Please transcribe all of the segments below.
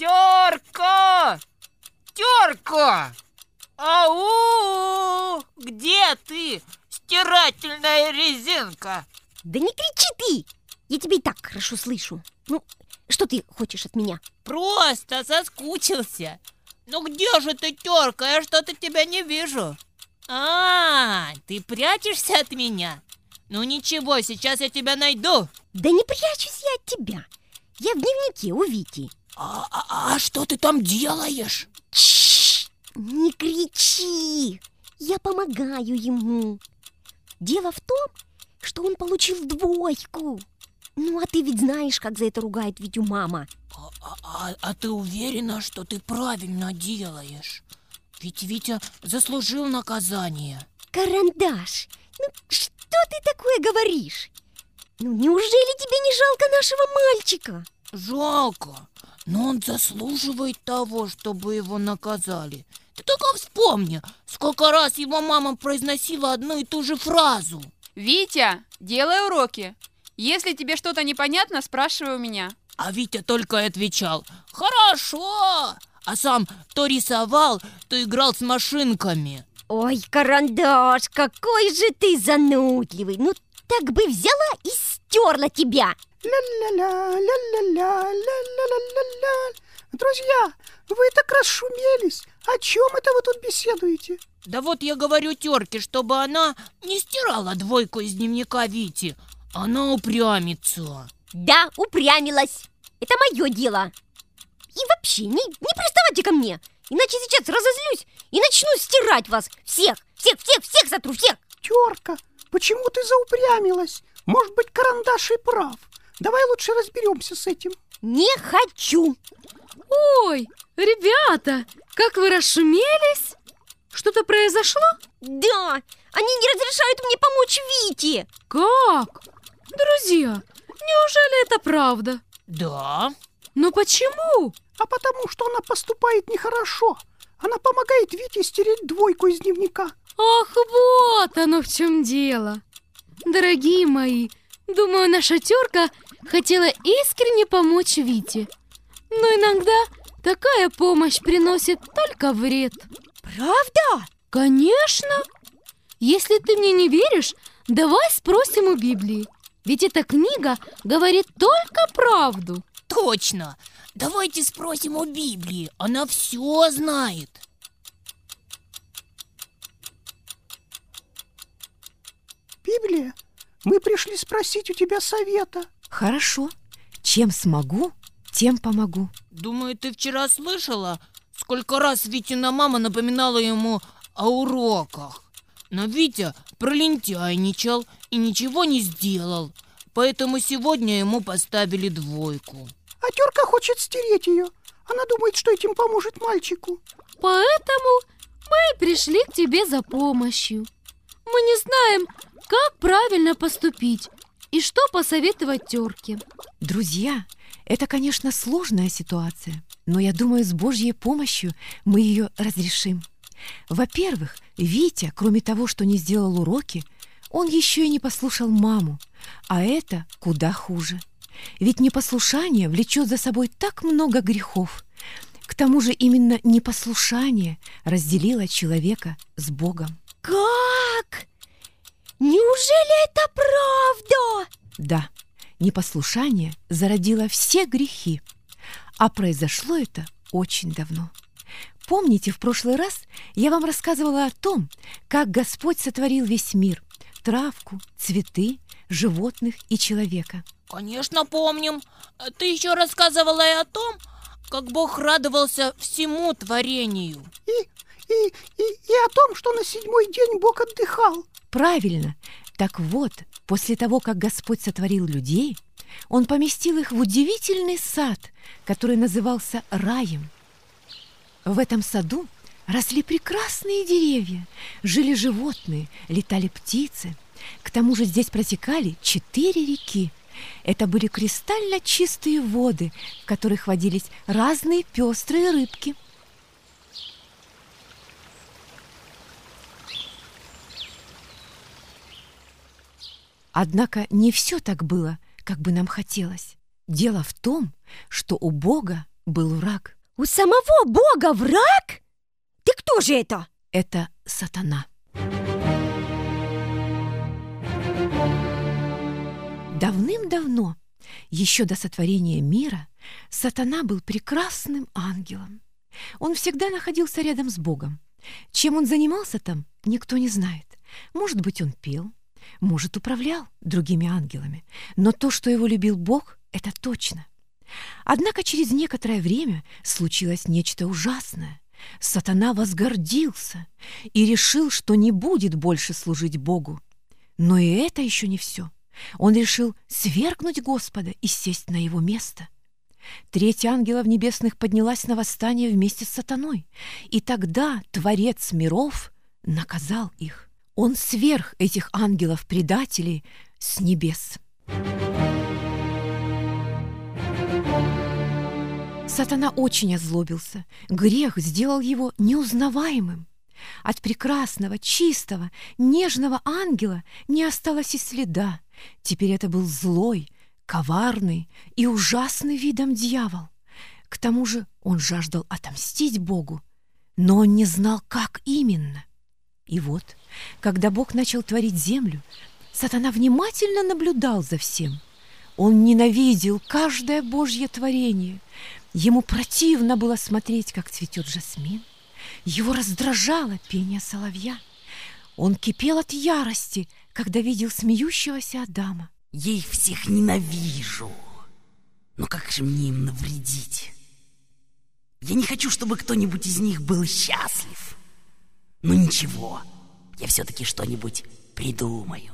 Терка! Терка! Ау! Где ты, стирательная резинка? Да не кричи ты! Я тебя и так хорошо слышу. Ну, что ты хочешь от меня? Просто соскучился. Ну где же ты, терка? Я что-то тебя не вижу. А, ты прячешься от меня? Ну ничего, сейчас я тебя найду. Да не прячусь я от тебя. Я в дневнике у Вити. А, а, а что ты там делаешь? Чш, не кричи. Я помогаю ему. Дело в том, что он получил двойку. Ну, а ты ведь знаешь, как за это ругает Витю мама. А, а, а, а ты уверена, что ты правильно делаешь? Ведь Витя заслужил наказание. Карандаш, ну что ты такое говоришь? Ну, неужели тебе не жалко нашего мальчика? Жалко, но он заслуживает того, чтобы его наказали. Ты только вспомни, сколько раз его мама произносила одну и ту же фразу. Витя, делай уроки. Если тебе что-то непонятно, спрашивай у меня. А Витя только и отвечал «Хорошо!» А сам то рисовал, то играл с машинками. Ой, карандаш, какой же ты занудливый. Ну, так бы взяла и стерла тебя. Ля-ля-ля. Друзья, вы так расшумелись. О чем это вы тут беседуете? Да вот я говорю терке, чтобы она не стирала двойку из дневника Вити. Она упрямится. Да, упрямилась. Это мое дело. И вообще, не, не приставайте ко мне, иначе сейчас разозлюсь и начну стирать вас всех, всех, всех, всех сотру, всех. Терка, почему ты заупрямилась? Может быть, карандаш и прав. Давай лучше разберемся с этим. Не хочу. Ой, ребята, как вы расшумелись? Что-то произошло? Да, они не разрешают мне помочь Вите. Как? Друзья, неужели это правда? Да. Но почему? А потому что она поступает нехорошо. Она помогает Вите стереть двойку из дневника. Ах, вот оно в чем дело. Дорогие мои, думаю, наша терка хотела искренне помочь Вите. Но иногда такая помощь приносит только вред. Правда? Конечно. Если ты мне не веришь, давай спросим у Библии. Ведь эта книга говорит только правду. Точно. Давайте спросим у Библии. Она все знает. Библия, мы пришли спросить у тебя совета. Хорошо. Чем смогу, тем помогу. Думаю, ты вчера слышала, сколько раз Витина мама напоминала ему о уроках. Но Витя пролентяйничал и ничего не сделал, поэтому сегодня ему поставили двойку. А терка хочет стереть ее. Она думает, что этим поможет мальчику. Поэтому мы пришли к тебе за помощью. Мы не знаем, как правильно поступить и что посоветовать терке. Друзья, это, конечно, сложная ситуация, но я думаю, с Божьей помощью мы ее разрешим. Во-первых, Витя, кроме того, что не сделал уроки, он еще и не послушал маму, а это куда хуже. Ведь непослушание влечет за собой так много грехов. К тому же именно непослушание разделило человека с Богом. Как? Неужели это правда? Да, непослушание зародило все грехи, а произошло это очень давно. Помните, в прошлый раз я вам рассказывала о том, как Господь сотворил весь мир – травку, цветы, животных и человека. Конечно, помним. Ты еще рассказывала и о том, как Бог радовался всему творению. И, и, и, и о том, что на седьмой день Бог отдыхал. Правильно. Так вот, после того, как Господь сотворил людей, Он поместил их в удивительный сад, который назывался раем. В этом саду Росли прекрасные деревья, жили животные, летали птицы. К тому же здесь протекали четыре реки. Это были кристально чистые воды, в которых водились разные пестрые рыбки. Однако не все так было, как бы нам хотелось. Дело в том, что у Бога был враг. У самого Бога враг? Ты кто же это? Это сатана. Давным-давно, еще до сотворения мира, сатана был прекрасным ангелом. Он всегда находился рядом с Богом. Чем он занимался там, никто не знает. Может быть, он пел, может, управлял другими ангелами. Но то, что его любил Бог, это точно. Однако через некоторое время случилось нечто ужасное. Сатана возгордился и решил, что не будет больше служить Богу. Но и это еще не все. Он решил свергнуть Господа и сесть на его место. Третья ангелов небесных поднялась на восстание вместе с сатаной, и тогда Творец миров наказал их. Он сверх этих ангелов-предателей с небес. Сатана очень озлобился. Грех сделал его неузнаваемым. От прекрасного, чистого, нежного ангела не осталось и следа. Теперь это был злой, коварный и ужасный видом дьявол. К тому же он жаждал отомстить Богу, но он не знал, как именно. И вот, когда Бог начал творить землю, сатана внимательно наблюдал за всем. Он ненавидел каждое Божье творение. Ему противно было смотреть, как цветет жасмин. Его раздражало пение соловья. Он кипел от ярости, когда видел смеющегося Адама. Я их всех ненавижу. Но как же мне им навредить? Я не хочу, чтобы кто-нибудь из них был счастлив. Но ничего, я все-таки что-нибудь придумаю.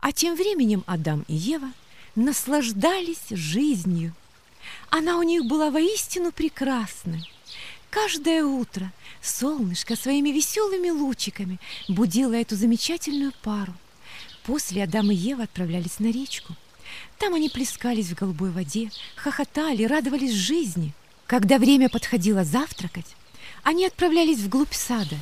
А тем временем Адам и Ева наслаждались жизнью. Она у них была воистину прекрасной. Каждое утро солнышко своими веселыми лучиками будило эту замечательную пару. После Адам и Ева отправлялись на речку. Там они плескались в голубой воде, хохотали, радовались жизни. Когда время подходило завтракать, они отправлялись вглубь сада.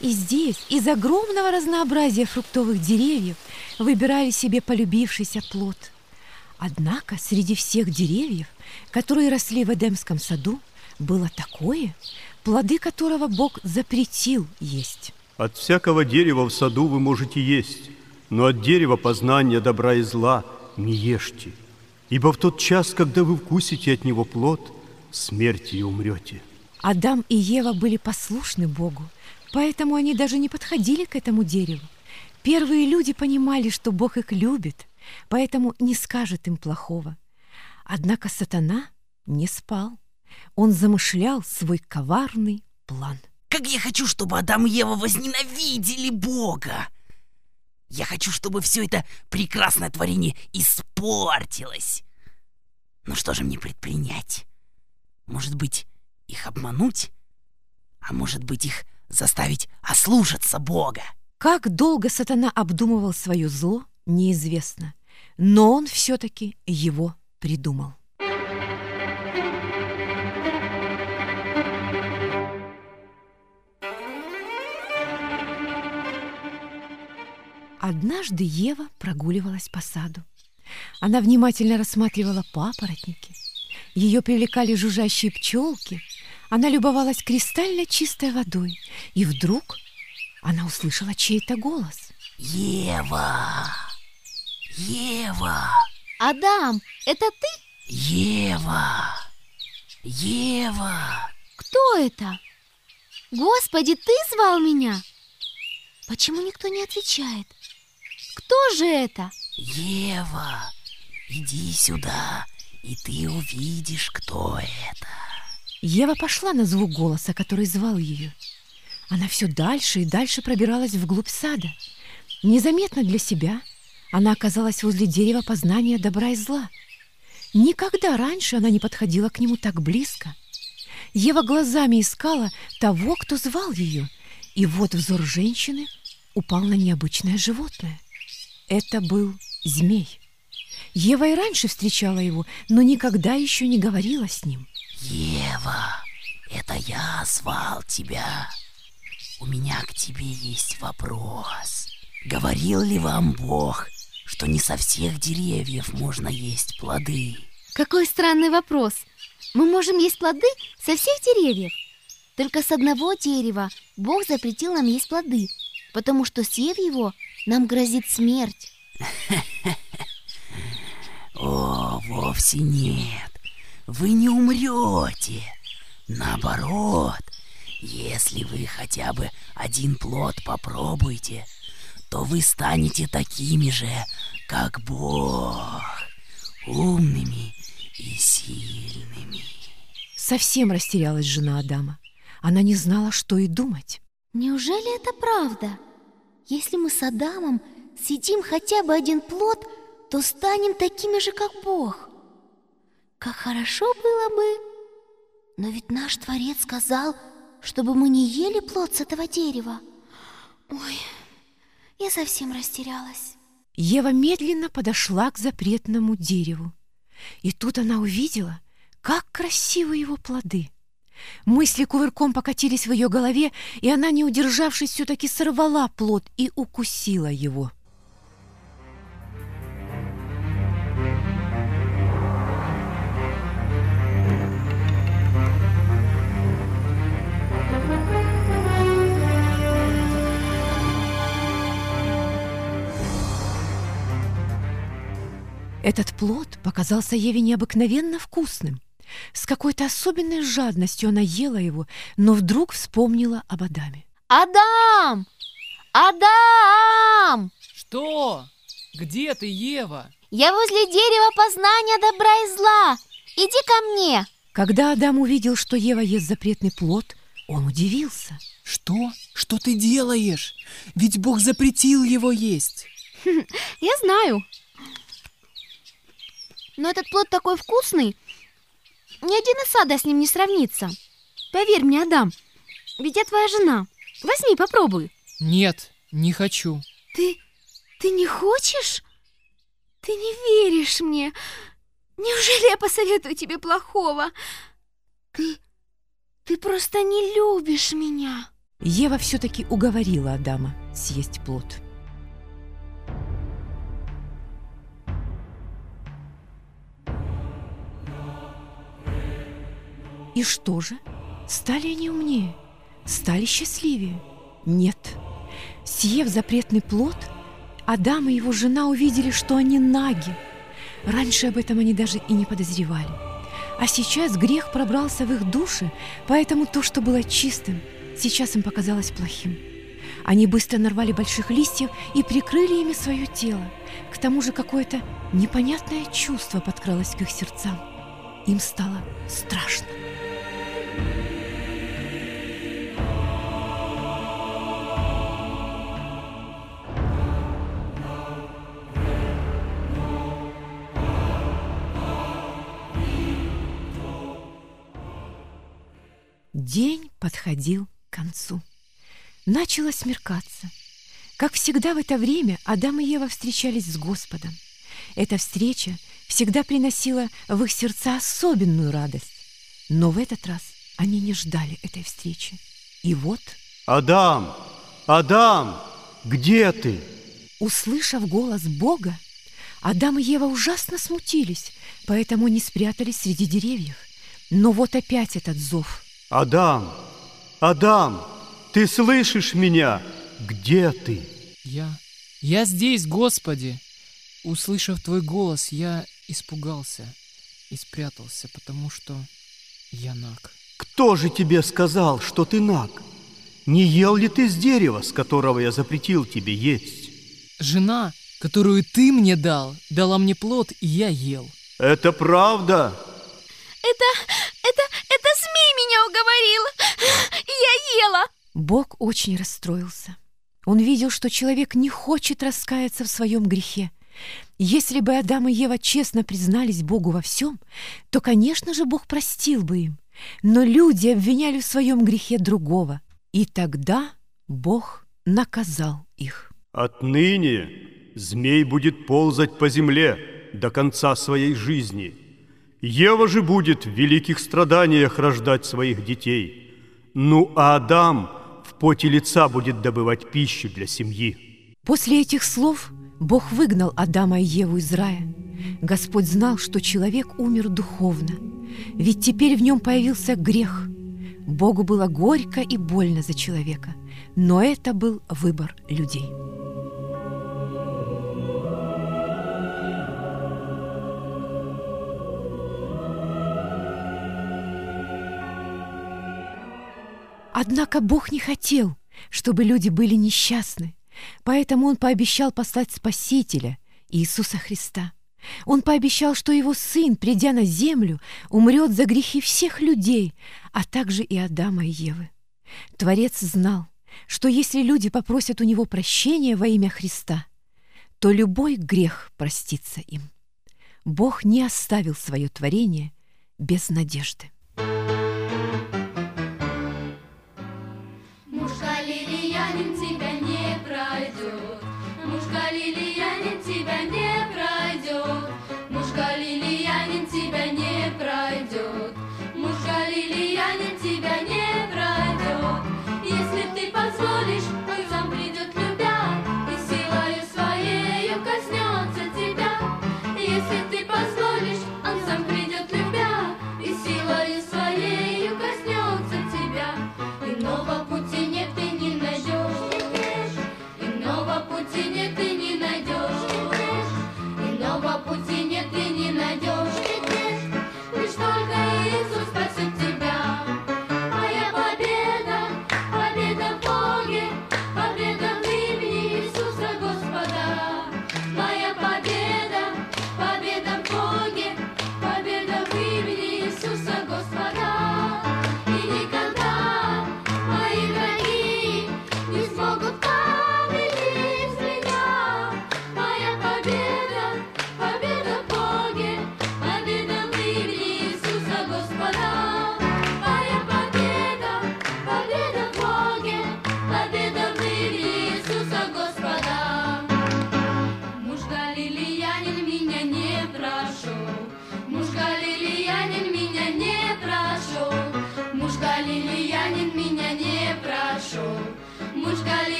И здесь из огромного разнообразия фруктовых деревьев выбирали себе полюбившийся плод. Однако среди всех деревьев, которые росли в Эдемском саду, было такое, плоды которого Бог запретил есть. От всякого дерева в саду вы можете есть, но от дерева познания добра и зла не ешьте, ибо в тот час, когда вы вкусите от него плод, смерти и умрете. Адам и Ева были послушны Богу, поэтому они даже не подходили к этому дереву. Первые люди понимали, что Бог их любит, поэтому не скажет им плохого. Однако сатана не спал. Он замышлял свой коварный план. Как я хочу, чтобы Адам и Ева возненавидели Бога! Я хочу, чтобы все это прекрасное творение испортилось. Ну что же мне предпринять? Может быть, их обмануть? А может быть, их заставить ослушаться Бога? Как долго сатана обдумывал свое зло, неизвестно. Но он все-таки его придумал. Однажды Ева прогуливалась по саду. Она внимательно рассматривала папоротники. Ее привлекали жужжащие пчелки. Она любовалась кристально чистой водой. И вдруг она услышала чей-то голос. Ева! Ева! Адам, это ты? Ева! Ева! Кто это? Господи, ты звал меня? Почему никто не отвечает? Кто же это? Ева! Иди сюда, и ты увидишь, кто это. Ева пошла на звук голоса, который звал ее. Она все дальше и дальше пробиралась вглубь сада. Незаметно для себя она оказалась возле дерева познания добра и зла. Никогда раньше она не подходила к нему так близко. Ева глазами искала того, кто звал ее, и вот взор женщины упал на необычное животное. Это был змей. Ева и раньше встречала его, но никогда еще не говорила с ним. Ева, это я звал тебя. У меня к тебе есть вопрос. Говорил ли вам Бог, что не со всех деревьев можно есть плоды. Какой странный вопрос. Мы можем есть плоды со всех деревьев. Только с одного дерева Бог запретил нам есть плоды, потому что, съев его, нам грозит смерть. О, вовсе нет. Вы не умрете. Наоборот, если вы хотя бы один плод попробуете, то вы станете такими же, как Бог, умными и сильными. Совсем растерялась жена Адама. Она не знала, что и думать. Неужели это правда? Если мы с Адамом съедим хотя бы один плод, то станем такими же, как Бог. Как хорошо было бы. Но ведь наш Творец сказал, чтобы мы не ели плод с этого дерева. Ой, я совсем растерялась. Ева медленно подошла к запретному дереву. И тут она увидела, как красивы его плоды. Мысли кувырком покатились в ее голове, и она, не удержавшись, все-таки сорвала плод и укусила его. Этот плод показался Еве необыкновенно вкусным. С какой-то особенной жадностью она ела его, но вдруг вспомнила об Адаме. Адам! Адам! Что? Где ты, Ева? Я возле дерева познания добра и зла. Иди ко мне. Когда Адам увидел, что Ева ест запретный плод, он удивился. Что? Что ты делаешь? Ведь Бог запретил его есть. Я знаю. Но этот плод такой вкусный, ни один из сада с ним не сравнится. Поверь мне, Адам, ведь я твоя жена. Возьми, попробуй. Нет, не хочу. Ты... ты не хочешь? Ты не веришь мне. Неужели я посоветую тебе плохого? Ты... ты просто не любишь меня. Ева все-таки уговорила Адама съесть плод. И что же? Стали они умнее? Стали счастливее? Нет. Съев запретный плод, Адам и его жена увидели, что они наги. Раньше об этом они даже и не подозревали. А сейчас грех пробрался в их души, поэтому то, что было чистым, сейчас им показалось плохим. Они быстро нарвали больших листьев и прикрыли ими свое тело. К тому же какое-то непонятное чувство подкралось к их сердцам. Им стало страшно. День подходил к концу. Начало смеркаться. Как всегда в это время Адам и Ева встречались с Господом. Эта встреча всегда приносила в их сердца особенную радость. Но в этот раз они не ждали этой встречи. И вот, Адам! Адам! Где ты? услышав голос Бога, Адам и Ева ужасно смутились, поэтому не спрятались среди деревьев. Но вот опять этот зов. Адам! Адам! Ты слышишь меня? Где ты? Я... Я здесь, Господи. Услышав твой голос, я испугался и спрятался, потому что я наг. Кто же тебе сказал, что ты наг? Не ел ли ты с дерева, с которого я запретил тебе есть? Жена, которую ты мне дал, дала мне плод, и я ел. Это правда? Это... это... уговорил. Я ела. Бог очень расстроился. Он видел, что человек не хочет раскаяться в своем грехе. Если бы Адам и Ева честно признались Богу во всем, то, конечно же, Бог простил бы им. Но люди обвиняли в своем грехе другого. И тогда Бог наказал их. Отныне змей будет ползать по земле до конца своей жизни. Ева же будет в великих страданиях рождать своих детей. Ну а Адам в поте лица будет добывать пищу для семьи. После этих слов Бог выгнал Адама и Еву из рая. Господь знал, что человек умер духовно, ведь теперь в нем появился грех. Богу было горько и больно за человека, но это был выбор людей. Однако Бог не хотел, чтобы люди были несчастны, поэтому Он пообещал послать Спасителя, Иисуса Христа. Он пообещал, что Его Сын, придя на землю, умрет за грехи всех людей, а также и Адама и Евы. Творец знал, что если люди попросят у Него прощения во имя Христа, то любой грех простится им. Бог не оставил свое творение без надежды.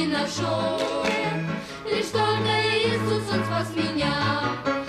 Не нашел. Лишь только Иисус, Он спас меня.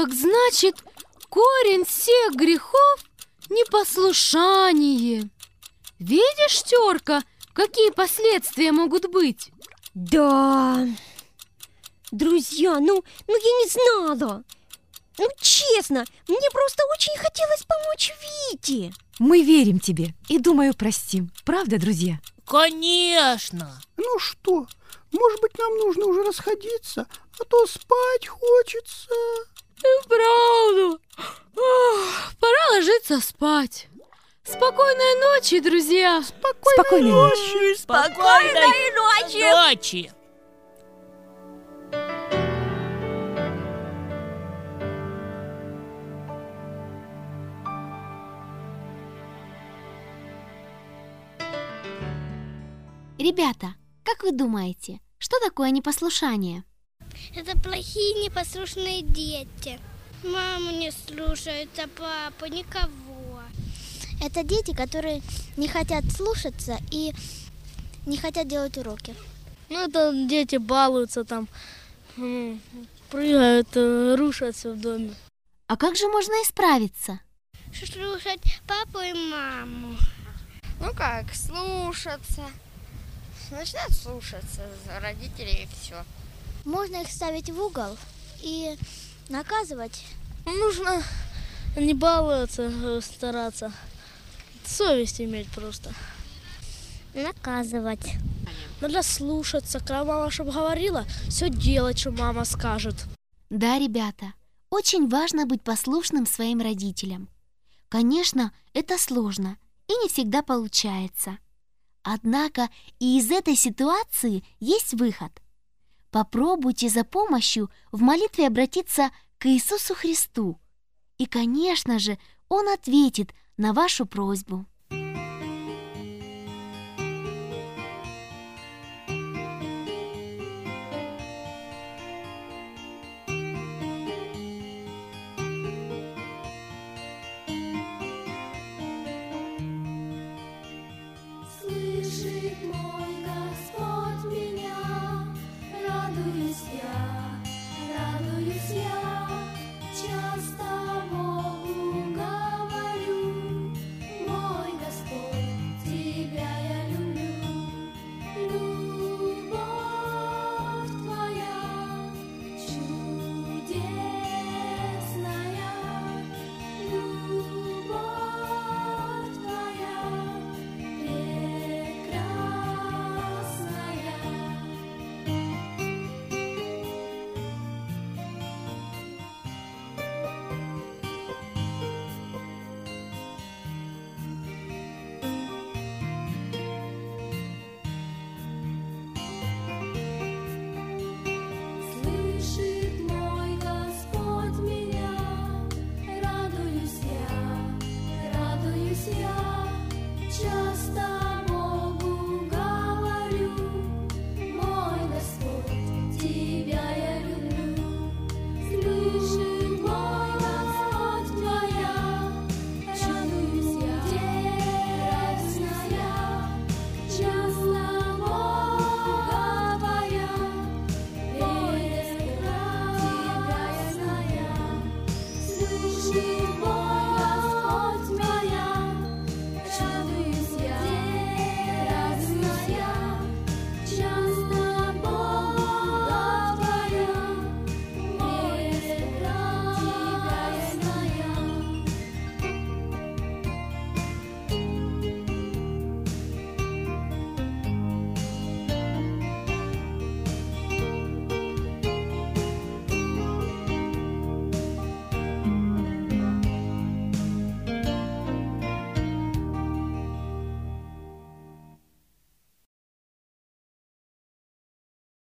Так значит, корень всех грехов – непослушание. Видишь, терка, какие последствия могут быть? Да. Друзья, ну, ну я не знала. Ну, честно, мне просто очень хотелось помочь Вите. Мы верим тебе и, думаю, простим. Правда, друзья? Конечно! Ну что, может быть, нам нужно уже расходиться, а то спать хочется. Правду. Ох, пора ложиться спать. Спокойной ночи, друзья. Спокойной ночи. Спокойной ночи! ночи! Ребята, как вы думаете, что такое непослушание? Это плохие непослушные дети. Маму не слушаются, папу, никого. Это дети, которые не хотят слушаться и не хотят делать уроки. Ну, это дети балуются там, прыгают, э, рушатся в доме. А как же можно исправиться? Слушать папу и маму. Ну как, слушаться. Начинают слушаться родителей и все. Можно их ставить в угол и наказывать. Нужно не баловаться, стараться. Совесть иметь просто. Наказывать. Надо слушаться, когда мама чтобы говорила, все делать, что мама скажет. Да, ребята, очень важно быть послушным своим родителям. Конечно, это сложно и не всегда получается. Однако и из этой ситуации есть выход. Попробуйте за помощью в молитве обратиться к Иисусу Христу. И, конечно же, Он ответит на вашу просьбу.